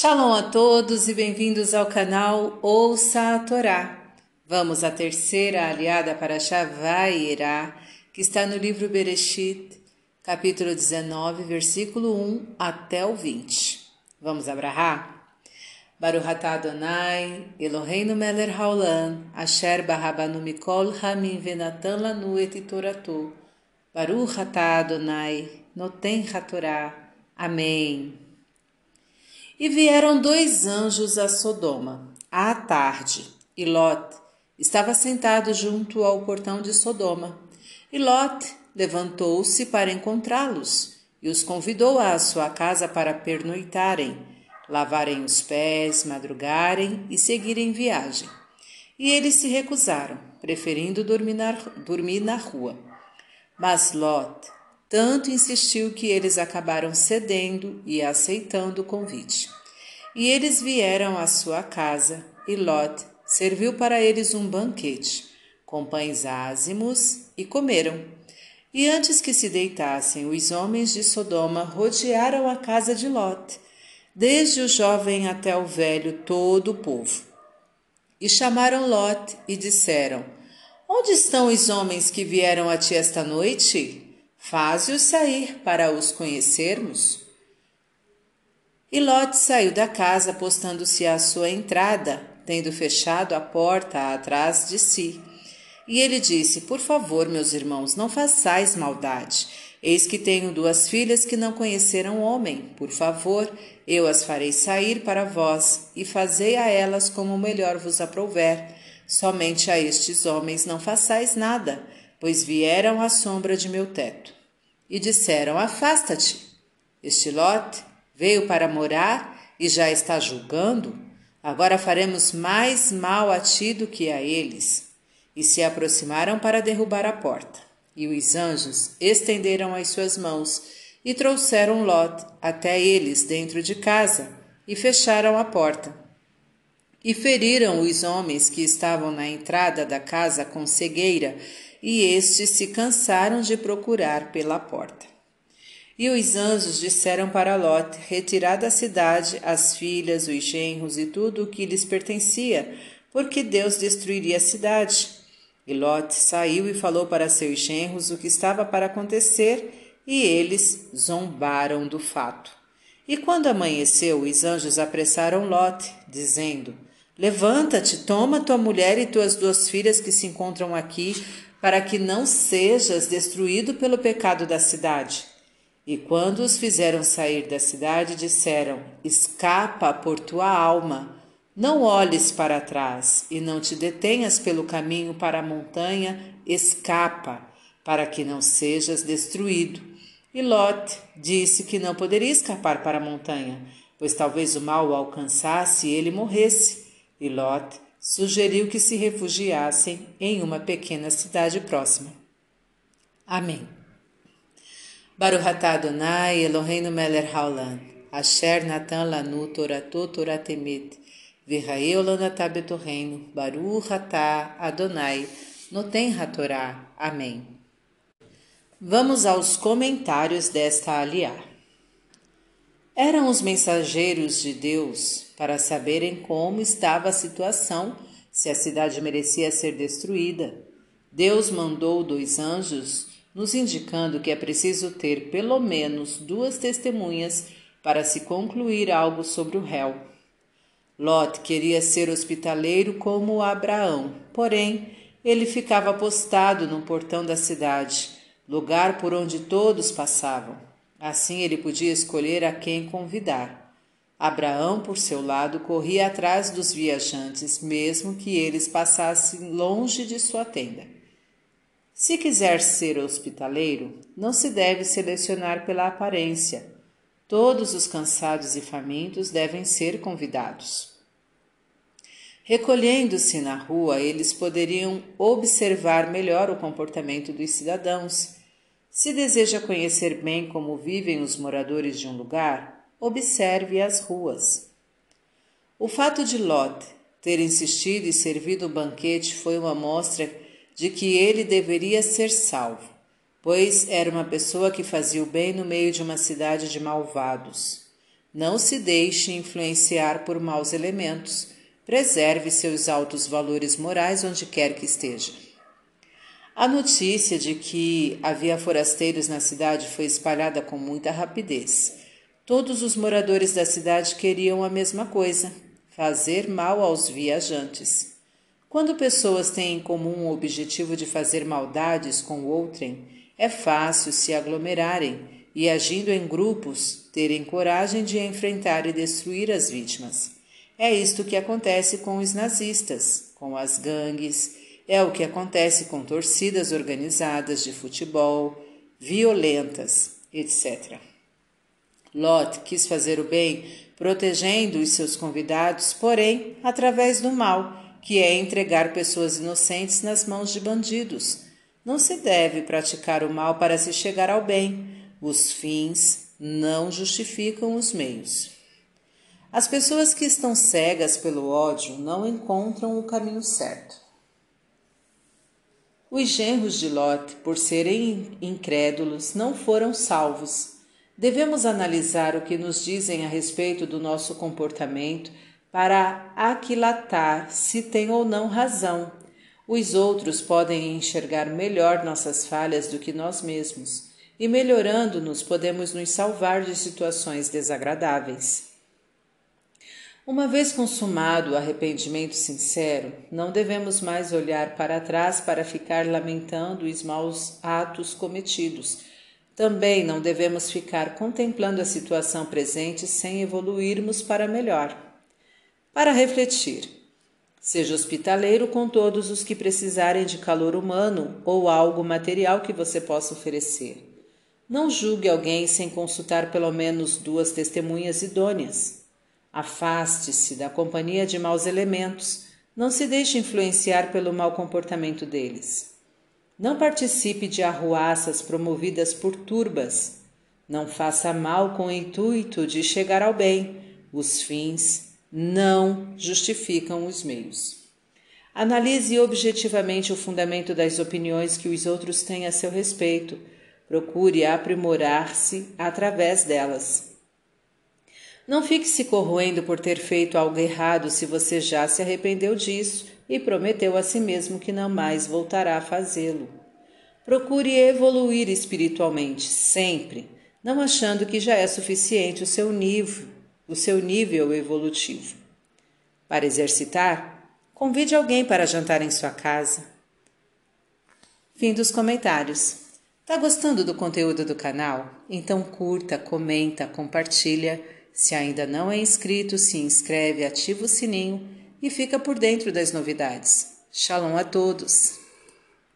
Shalom a todos e bem-vindos ao canal Ouça a Torá. Vamos à terceira aliada para Shavaiirá, que está no livro Bereshit, capítulo 19, versículo 1 até o 20. Vamos abrahar? Baruch atah Adonai, Eloheinu melech haolam, asher barabanu mikol hamim venatan lanu et toratu. Baruch atah Adonai, noten hatorá. Amém. E vieram dois anjos a Sodoma, à tarde, e Lot estava sentado junto ao portão de Sodoma. E Lot levantou-se para encontrá-los e os convidou à sua casa para pernoitarem, lavarem os pés, madrugarem e seguirem viagem. E eles se recusaram, preferindo dormir na, rua. Mas Lot tanto insistiu que eles acabaram cedendo e aceitando o convite. E eles vieram à sua casa, e Lot serviu para eles um banquete, com pães ázimos, e comeram. E antes que se deitassem, os homens de Sodoma rodearam a casa de Lot, desde o jovem até o velho, todo o povo. E chamaram Lot e disseram: Onde estão os homens que vieram a ti esta noite? Faze-os sair para os conhecermos. E Lot saiu da casa, postando-se à sua entrada, tendo fechado a porta atrás de si. E ele disse: Por favor, meus irmãos, não façais maldade. Eis que tenho duas filhas que não conheceram homem. Por favor, eu as farei sair para vós, e fazei a elas como melhor vos aprouver. Somente a estes homens não façais nada, pois vieram à sombra de meu teto. E disseram: Afasta-te. Este Lot veio para morar e já está julgando? Agora faremos mais mal a ti do que a eles. E se aproximaram para derrubar a porta. E os anjos estenderam as suas mãos e trouxeram Lot até eles dentro de casa e fecharam a porta. E feriram os homens que estavam na entrada da casa com cegueira e estes se cansaram de procurar pela porta. E os anjos disseram para Lot retirar da cidade as filhas, os genros e tudo o que lhes pertencia, porque Deus destruiria a cidade. E Lot saiu e falou para seus genros o que estava para acontecer, e eles zombaram do fato. E quando amanheceu, os anjos apressaram Lot, dizendo: Levanta-te, toma tua mulher e tuas duas filhas que se encontram aqui, para que não sejas destruído pelo pecado da cidade. E quando os fizeram sair da cidade, disseram: Escapa por tua alma, não olhes para trás e não te detenhas pelo caminho para a montanha, escapa, para que não sejas destruído. E Lot disse que não poderia escapar para a montanha, pois talvez o mal o alcançasse e ele morresse. E Lot sugeriu que se refugiassem em uma pequena cidade próxima. Amém. Baruch atah Adonai Eloheinu melech haolam, asher natan lanu toratu toratemit, v'raei olanatah betorreino, Baruch atah Adonai, noten hatorá. Amém. Vamos aos comentários desta aliá. Eram os mensageiros de Deus para saberem como estava a situação, se a cidade merecia ser destruída. Deus mandou dois anjos, nos indicando que é preciso ter pelo menos duas testemunhas para se concluir algo sobre o réu. Lot queria ser hospitaleiro como Abraão, porém ele ficava postado no portão da cidade, lugar por onde todos passavam. Assim ele podia escolher a quem convidar. Abraão, por seu lado, corria atrás dos viajantes, mesmo que eles passassem longe de sua tenda. Se quiser ser hospitaleiro, não se deve selecionar pela aparência. Todos os cansados e famintos devem ser convidados. Recolhendo-se na rua, eles poderiam observar melhor o comportamento dos cidadãos. Se deseja conhecer bem como vivem os moradores de um lugar, observe as ruas. O fato de Lot ter insistido e servido o banquete foi uma mostra de que ele deveria ser salvo, pois era uma pessoa que fazia o bem no meio de uma cidade de malvados. Não se deixe influenciar por maus elementos. Preserve seus altos valores morais onde quer que esteja. A notícia de que havia forasteiros na cidade foi espalhada com muita rapidez. Todos os moradores da cidade queriam a mesma coisa: fazer mal aos viajantes. Quando pessoas têm em comum o objetivo de fazer maldades com outrem, é fácil se aglomerarem e, agindo em grupos, terem coragem de enfrentar e destruir as vítimas. É isto que acontece com os nazistas, com as gangues, é o que acontece com torcidas organizadas de futebol, violentas, etc. Lot quis fazer o bem, protegendo os seus convidados, porém, através do mal, que é entregar pessoas inocentes nas mãos de bandidos. Não se deve praticar o mal para se chegar ao bem. Os fins não justificam os meios. As pessoas que estão cegas pelo ódio não encontram o caminho certo. Os genros de Lot, por serem incrédulos, não foram salvos. Devemos analisar o que nos dizem a respeito do nosso comportamento para aquilatar se tem ou não razão. Os outros podem enxergar melhor nossas falhas do que nós mesmos, e melhorando-nos, podemos nos salvar de situações desagradáveis. Uma vez consumado o arrependimento sincero, não devemos mais olhar para trás para ficar lamentando os maus atos cometidos. Também não devemos ficar contemplando a situação presente sem evoluirmos para melhor. Para refletir, seja hospitaleiro com todos os que precisarem de calor humano ou algo material que você possa oferecer. Não julgue alguém sem consultar pelo menos duas testemunhas idôneas. Afaste-se da companhia de maus elementos, não se deixe influenciar pelo mau comportamento deles. Não participe de arruaças promovidas por turbas. Não faça mal com o intuito de chegar ao bem. Os fins não justificam os meios. Analise objetivamente o fundamento das opiniões que os outros têm a seu respeito. Procure aprimorar-se através delas. Não fique se corroendo por ter feito algo errado se você já se arrependeu disso e prometeu a si mesmo que não mais voltará a fazê-lo. Procure evoluir espiritualmente, sempre, não achando que já é suficiente o seu nível, o seu nível evolutivo. Para exercitar, convide alguém para jantar em sua casa. Fim dos comentários. Tá gostando do conteúdo do canal? Então curta, comenta, compartilha se ainda não é inscrito, se inscreve, ativa o sininho e fica por dentro das novidades. Shalom a todos!